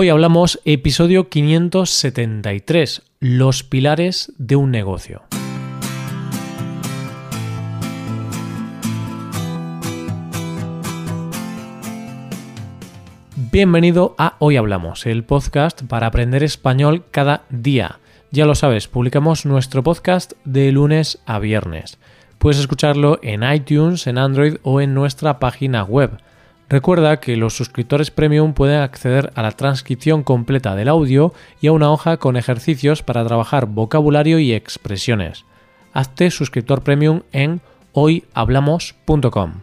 Hoy hablamos episodio 573, los pilares de un negocio. Bienvenido a Hoy Hablamos, el podcast para aprender español cada día. Ya lo sabes, publicamos nuestro podcast de lunes a viernes. Puedes escucharlo en iTunes, en Android o en nuestra página web Recuerda que los suscriptores premium pueden acceder a la transcripción completa del audio y a una hoja con ejercicios para trabajar vocabulario y expresiones. Hazte suscriptor premium en hoyhablamos.com.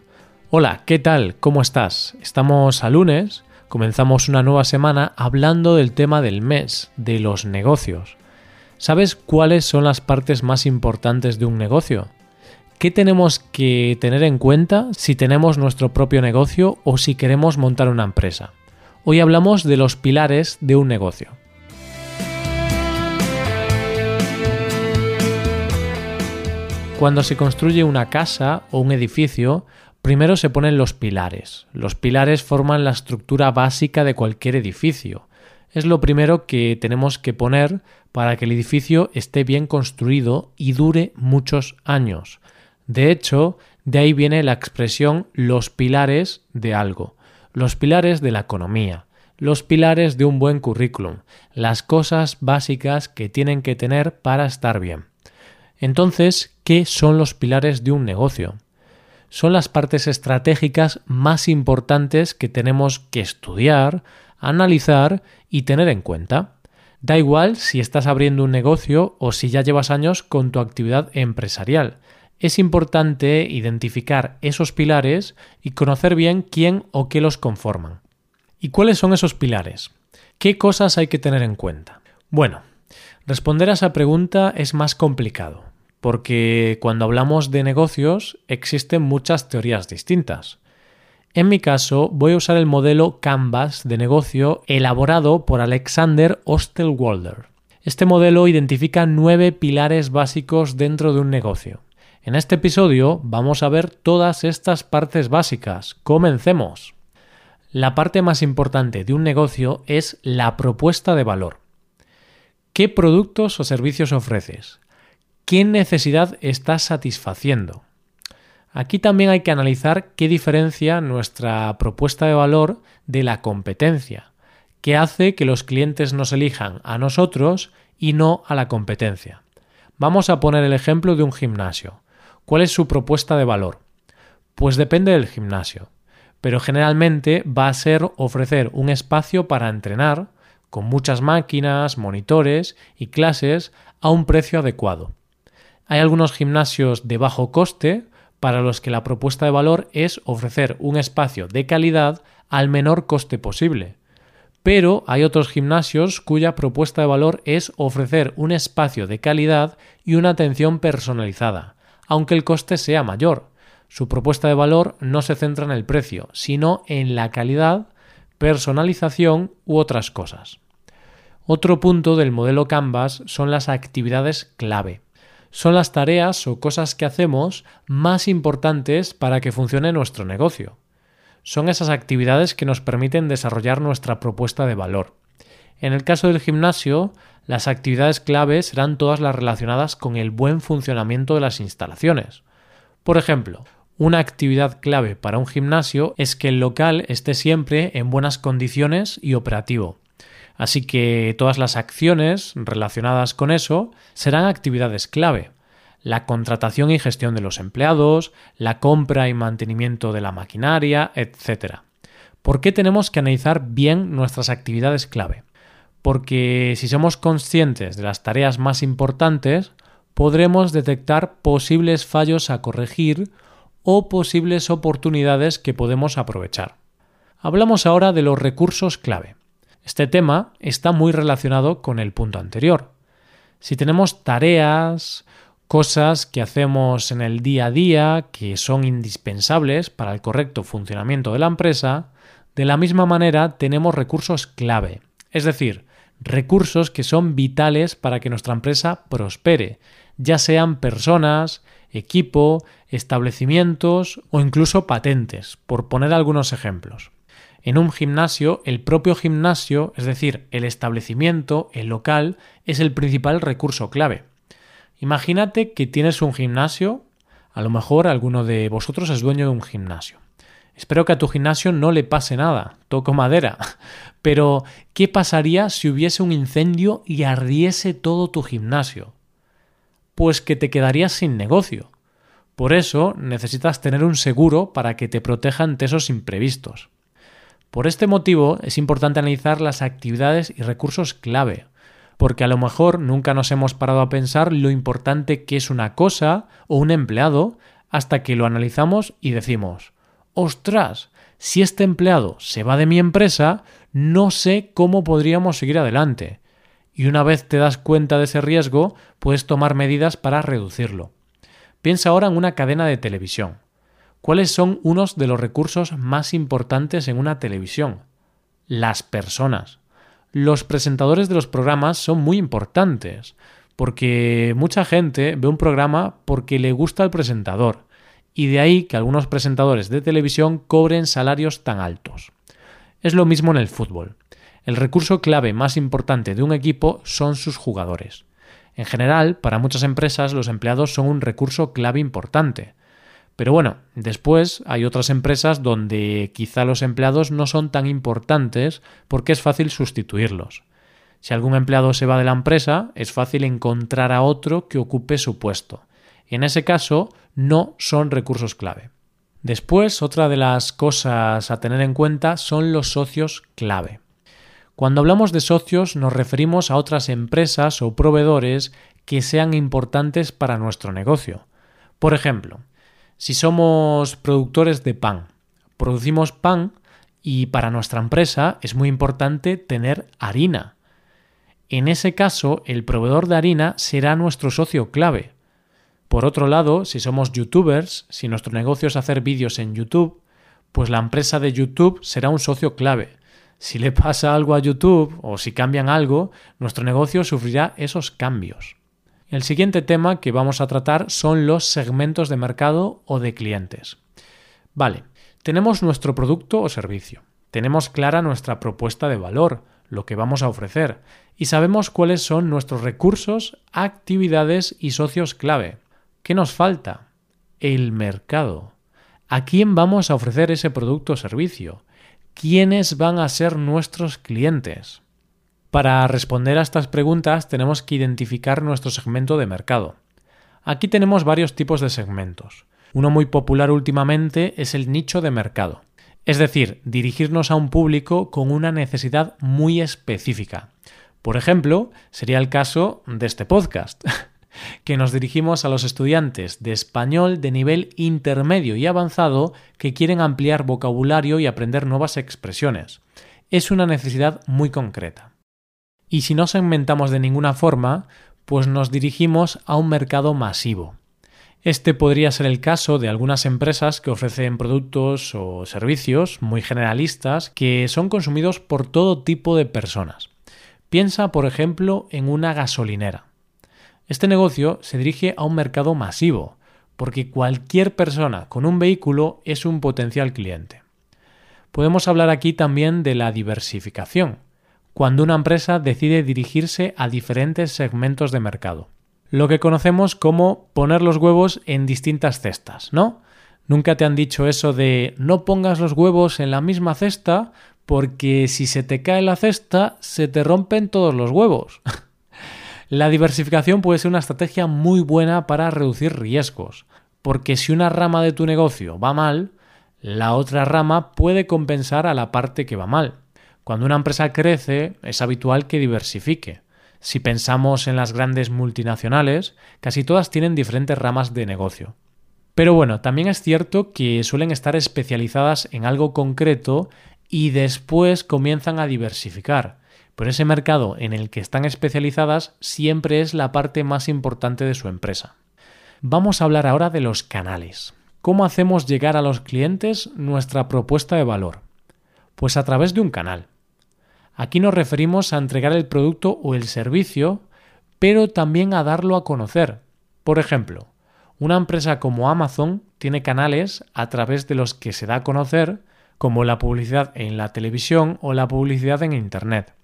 Hola, ¿qué tal? ¿Cómo estás? Estamos a lunes, comenzamos una nueva semana hablando del tema del mes, de los negocios. ¿Sabes cuáles son las partes más importantes de un negocio? ¿Qué tenemos que tener en cuenta si tenemos nuestro propio negocio o si queremos montar una empresa? Hoy hablamos de los pilares de un negocio. Cuando se construye una casa o un edificio, primero se ponen los pilares. Los pilares forman la estructura básica de cualquier edificio. Es lo primero que tenemos que poner para que el edificio esté bien construido y dure muchos años. De hecho, de ahí viene la expresión los pilares de algo, los pilares de la economía, los pilares de un buen currículum, las cosas básicas que tienen que tener para estar bien. Entonces, ¿qué son los pilares de un negocio? Son las partes estratégicas más importantes que tenemos que estudiar, analizar y tener en cuenta. Da igual si estás abriendo un negocio o si ya llevas años con tu actividad empresarial es importante identificar esos pilares y conocer bien quién o qué los conforman. ¿Y cuáles son esos pilares? ¿Qué cosas hay que tener en cuenta? Bueno, responder a esa pregunta es más complicado, porque cuando hablamos de negocios existen muchas teorías distintas. En mi caso, voy a usar el modelo Canvas de negocio elaborado por Alexander Osterwalder. Este modelo identifica nueve pilares básicos dentro de un negocio. En este episodio vamos a ver todas estas partes básicas. Comencemos. La parte más importante de un negocio es la propuesta de valor. ¿Qué productos o servicios ofreces? ¿Qué necesidad estás satisfaciendo? Aquí también hay que analizar qué diferencia nuestra propuesta de valor de la competencia, qué hace que los clientes nos elijan a nosotros y no a la competencia. Vamos a poner el ejemplo de un gimnasio. ¿Cuál es su propuesta de valor? Pues depende del gimnasio, pero generalmente va a ser ofrecer un espacio para entrenar con muchas máquinas, monitores y clases a un precio adecuado. Hay algunos gimnasios de bajo coste para los que la propuesta de valor es ofrecer un espacio de calidad al menor coste posible. Pero hay otros gimnasios cuya propuesta de valor es ofrecer un espacio de calidad y una atención personalizada, aunque el coste sea mayor. Su propuesta de valor no se centra en el precio, sino en la calidad, personalización u otras cosas. Otro punto del modelo Canvas son las actividades clave. Son las tareas o cosas que hacemos más importantes para que funcione nuestro negocio. Son esas actividades que nos permiten desarrollar nuestra propuesta de valor. En el caso del gimnasio, las actividades claves serán todas las relacionadas con el buen funcionamiento de las instalaciones. Por ejemplo, una actividad clave para un gimnasio es que el local esté siempre en buenas condiciones y operativo. Así que todas las acciones relacionadas con eso serán actividades clave. La contratación y gestión de los empleados, la compra y mantenimiento de la maquinaria, etc. ¿Por qué tenemos que analizar bien nuestras actividades clave? Porque si somos conscientes de las tareas más importantes, podremos detectar posibles fallos a corregir o posibles oportunidades que podemos aprovechar. Hablamos ahora de los recursos clave. Este tema está muy relacionado con el punto anterior. Si tenemos tareas, cosas que hacemos en el día a día que son indispensables para el correcto funcionamiento de la empresa, de la misma manera tenemos recursos clave, es decir, recursos que son vitales para que nuestra empresa prospere, ya sean personas, equipo, establecimientos o incluso patentes, por poner algunos ejemplos. En un gimnasio, el propio gimnasio, es decir, el establecimiento, el local, es el principal recurso clave. Imagínate que tienes un gimnasio, a lo mejor alguno de vosotros es dueño de un gimnasio. Espero que a tu gimnasio no le pase nada, toco madera. Pero, ¿qué pasaría si hubiese un incendio y ardiese todo tu gimnasio? Pues que te quedarías sin negocio. Por eso necesitas tener un seguro para que te proteja ante esos imprevistos. Por este motivo es importante analizar las actividades y recursos clave, porque a lo mejor nunca nos hemos parado a pensar lo importante que es una cosa o un empleado hasta que lo analizamos y decimos, ostras, si este empleado se va de mi empresa, no sé cómo podríamos seguir adelante. Y una vez te das cuenta de ese riesgo, puedes tomar medidas para reducirlo. Piensa ahora en una cadena de televisión. ¿Cuáles son unos de los recursos más importantes en una televisión? Las personas. Los presentadores de los programas son muy importantes, porque mucha gente ve un programa porque le gusta el presentador, y de ahí que algunos presentadores de televisión cobren salarios tan altos. Es lo mismo en el fútbol. El recurso clave más importante de un equipo son sus jugadores. En general, para muchas empresas los empleados son un recurso clave importante. Pero bueno, después hay otras empresas donde quizá los empleados no son tan importantes porque es fácil sustituirlos. Si algún empleado se va de la empresa, es fácil encontrar a otro que ocupe su puesto. En ese caso, no son recursos clave. Después, otra de las cosas a tener en cuenta son los socios clave. Cuando hablamos de socios nos referimos a otras empresas o proveedores que sean importantes para nuestro negocio. Por ejemplo, si somos productores de pan, producimos pan y para nuestra empresa es muy importante tener harina. En ese caso, el proveedor de harina será nuestro socio clave. Por otro lado, si somos youtubers, si nuestro negocio es hacer vídeos en YouTube, pues la empresa de YouTube será un socio clave si le pasa algo a YouTube o si cambian algo, nuestro negocio sufrirá esos cambios. El siguiente tema que vamos a tratar son los segmentos de mercado o de clientes. Vale, tenemos nuestro producto o servicio, tenemos clara nuestra propuesta de valor, lo que vamos a ofrecer, y sabemos cuáles son nuestros recursos, actividades y socios clave. ¿Qué nos falta? El mercado. ¿A quién vamos a ofrecer ese producto o servicio? ¿quiénes van a ser nuestros clientes? Para responder a estas preguntas tenemos que identificar nuestro segmento de mercado. Aquí tenemos varios tipos de segmentos. Uno muy popular últimamente es el nicho de mercado, es decir, dirigirnos a un público con una necesidad muy específica. Por ejemplo, sería el caso de este podcast. que nos dirigimos a los estudiantes de español de nivel intermedio y avanzado que quieren ampliar vocabulario y aprender nuevas expresiones. Es una necesidad muy concreta. Y si no segmentamos de ninguna forma, pues nos dirigimos a un mercado masivo. Este podría ser el caso de algunas empresas que ofrecen productos o servicios muy generalistas que son consumidos por todo tipo de personas. Piensa, por ejemplo, en una gasolinera. Este negocio se dirige a un mercado masivo, porque cualquier persona con un vehículo es un potencial cliente. Podemos hablar aquí también de la diversificación, cuando una empresa decide dirigirse a diferentes segmentos de mercado. Lo que conocemos como poner los huevos en distintas cestas, ¿no? Nunca te han dicho eso de no pongas los huevos en la misma cesta porque si se te cae la cesta se te rompen todos los huevos. La diversificación puede ser una estrategia muy buena para reducir riesgos, porque si una rama de tu negocio va mal, la otra rama puede compensar a la parte que va mal. Cuando una empresa crece, es habitual que diversifique. Si pensamos en las grandes multinacionales, casi todas tienen diferentes ramas de negocio. Pero bueno, también es cierto que suelen estar especializadas en algo concreto y después comienzan a diversificar. Pero ese mercado en el que están especializadas siempre es la parte más importante de su empresa. Vamos a hablar ahora de los canales. ¿Cómo hacemos llegar a los clientes nuestra propuesta de valor? Pues a través de un canal. Aquí nos referimos a entregar el producto o el servicio, pero también a darlo a conocer. Por ejemplo, una empresa como Amazon tiene canales a través de los que se da a conocer como la publicidad en la televisión o la publicidad en Internet.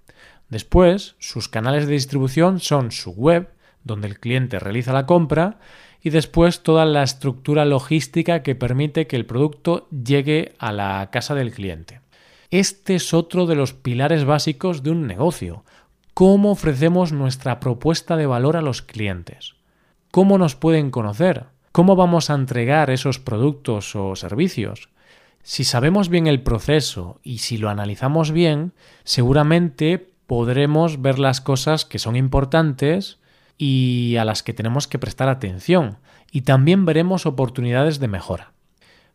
Después, sus canales de distribución son su web, donde el cliente realiza la compra, y después toda la estructura logística que permite que el producto llegue a la casa del cliente. Este es otro de los pilares básicos de un negocio. ¿Cómo ofrecemos nuestra propuesta de valor a los clientes? ¿Cómo nos pueden conocer? ¿Cómo vamos a entregar esos productos o servicios? Si sabemos bien el proceso y si lo analizamos bien, seguramente podremos ver las cosas que son importantes y a las que tenemos que prestar atención, y también veremos oportunidades de mejora.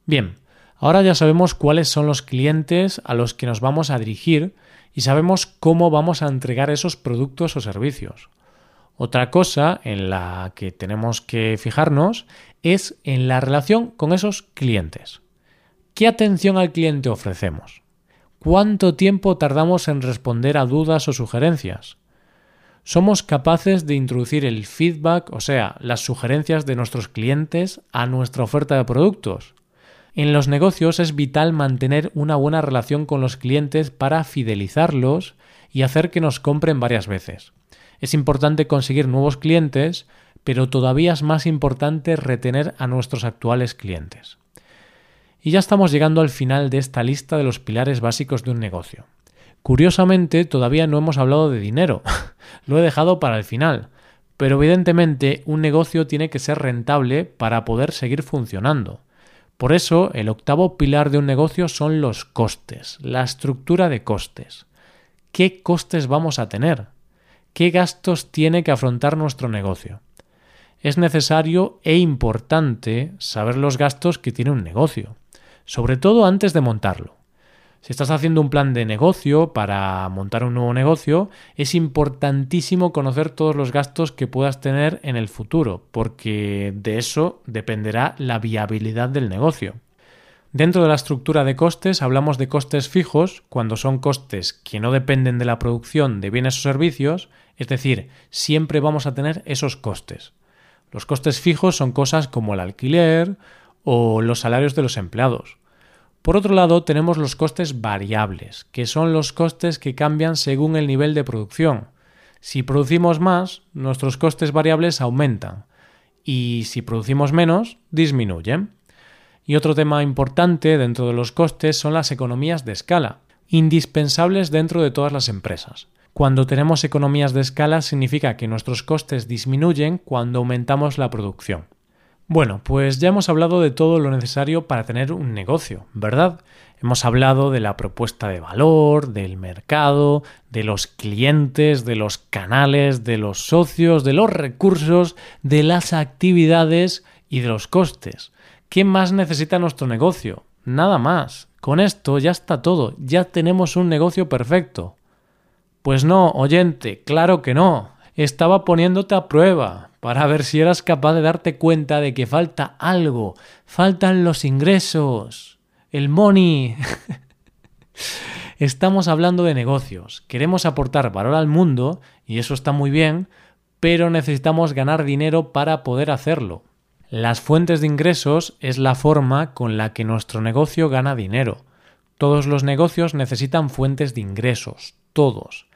Bien, ahora ya sabemos cuáles son los clientes a los que nos vamos a dirigir y sabemos cómo vamos a entregar esos productos o servicios. Otra cosa en la que tenemos que fijarnos es en la relación con esos clientes. ¿Qué atención al cliente ofrecemos? ¿Cuánto tiempo tardamos en responder a dudas o sugerencias? somos capaces de introducir el feedback, o sea, las sugerencias de nuestros clientes a nuestra oferta de productos. En los negocios es vital mantener una buena relación con los clientes para fidelizarlos y hacer que nos compren varias veces. Es importante conseguir nuevos clientes, pero todavía es más importante retener a nuestros actuales clientes. Y ya estamos llegando al final de esta lista de los pilares básicos de un negocio. Curiosamente, todavía no hemos hablado de dinero. Lo he dejado para el final. Pero evidentemente un negocio tiene que ser rentable para poder seguir funcionando. Por eso, el octavo pilar de un negocio son los costes, la estructura de costes. ¿Qué costes vamos a tener? ¿Qué gastos tiene que afrontar nuestro negocio? Es necesario e importante saber los gastos que tiene un negocio, sobre todo antes de montarlo. Si estás haciendo un plan de negocio para montar un nuevo negocio, es importantísimo conocer todos los gastos que puedas tener en el futuro, porque de eso dependerá la viabilidad del negocio. Dentro de la estructura de costes hablamos de costes fijos, cuando son costes que no dependen de la producción de bienes o servicios, es decir, siempre vamos a tener esos costes. Los costes fijos son cosas como el alquiler o los salarios de los empleados. Por otro lado, tenemos los costes variables, que son los costes que cambian según el nivel de producción. Si producimos más, nuestros costes variables aumentan y si producimos menos, disminuyen. Y otro tema importante dentro de los costes son las economías de escala, indispensables dentro de todas las empresas. Cuando tenemos economías de escala significa que nuestros costes disminuyen cuando aumentamos la producción. Bueno, pues ya hemos hablado de todo lo necesario para tener un negocio, ¿verdad? Hemos hablado de la propuesta de valor, del mercado, de los clientes, de los canales, de los socios, de los recursos, de las actividades y de los costes. ¿Qué más necesita nuestro negocio? Nada más. Con esto ya está todo, ya tenemos un negocio perfecto. Pues no, oyente, claro que no. Estaba poniéndote a prueba para ver si eras capaz de darte cuenta de que falta algo, faltan los ingresos, el money. Estamos hablando de negocios, queremos aportar valor al mundo y eso está muy bien, pero necesitamos ganar dinero para poder hacerlo. Las fuentes de ingresos es la forma con la que nuestro negocio gana dinero. Todos los negocios necesitan fuentes de ingresos, todos.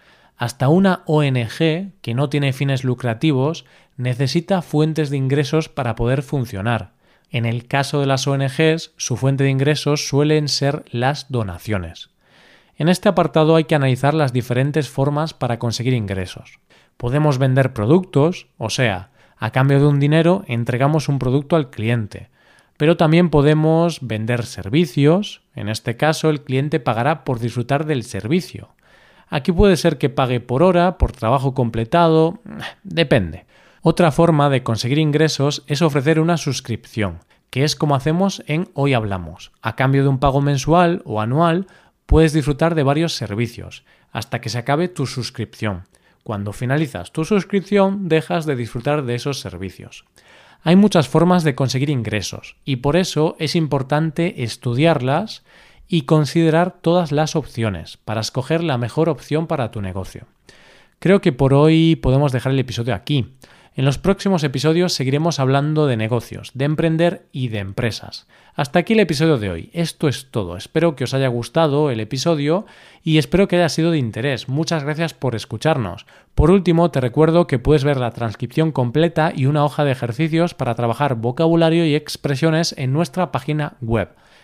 Hasta una ONG, que no tiene fines lucrativos, necesita fuentes de ingresos para poder funcionar. En el caso de las ONGs, su fuente de ingresos suelen ser las donaciones. En este apartado hay que analizar las diferentes formas para conseguir ingresos. Podemos vender productos, o sea, a cambio de un dinero entregamos un producto al cliente, pero también podemos vender servicios, en este caso el cliente pagará por disfrutar del servicio. Aquí puede ser que pague por hora, por trabajo completado, depende. Otra forma de conseguir ingresos es ofrecer una suscripción, que es como hacemos en Hoy Hablamos. A cambio de un pago mensual o anual, puedes disfrutar de varios servicios, hasta que se acabe tu suscripción. Cuando finalizas tu suscripción, dejas de disfrutar de esos servicios. Hay muchas formas de conseguir ingresos, y por eso es importante estudiarlas y considerar todas las opciones para escoger la mejor opción para tu negocio. Creo que por hoy podemos dejar el episodio aquí. En los próximos episodios seguiremos hablando de negocios, de emprender y de empresas. Hasta aquí el episodio de hoy. Esto es todo. Espero que os haya gustado el episodio y espero que haya sido de interés. Muchas gracias por escucharnos. Por último, te recuerdo que puedes ver la transcripción completa y una hoja de ejercicios para trabajar vocabulario y expresiones en nuestra página web.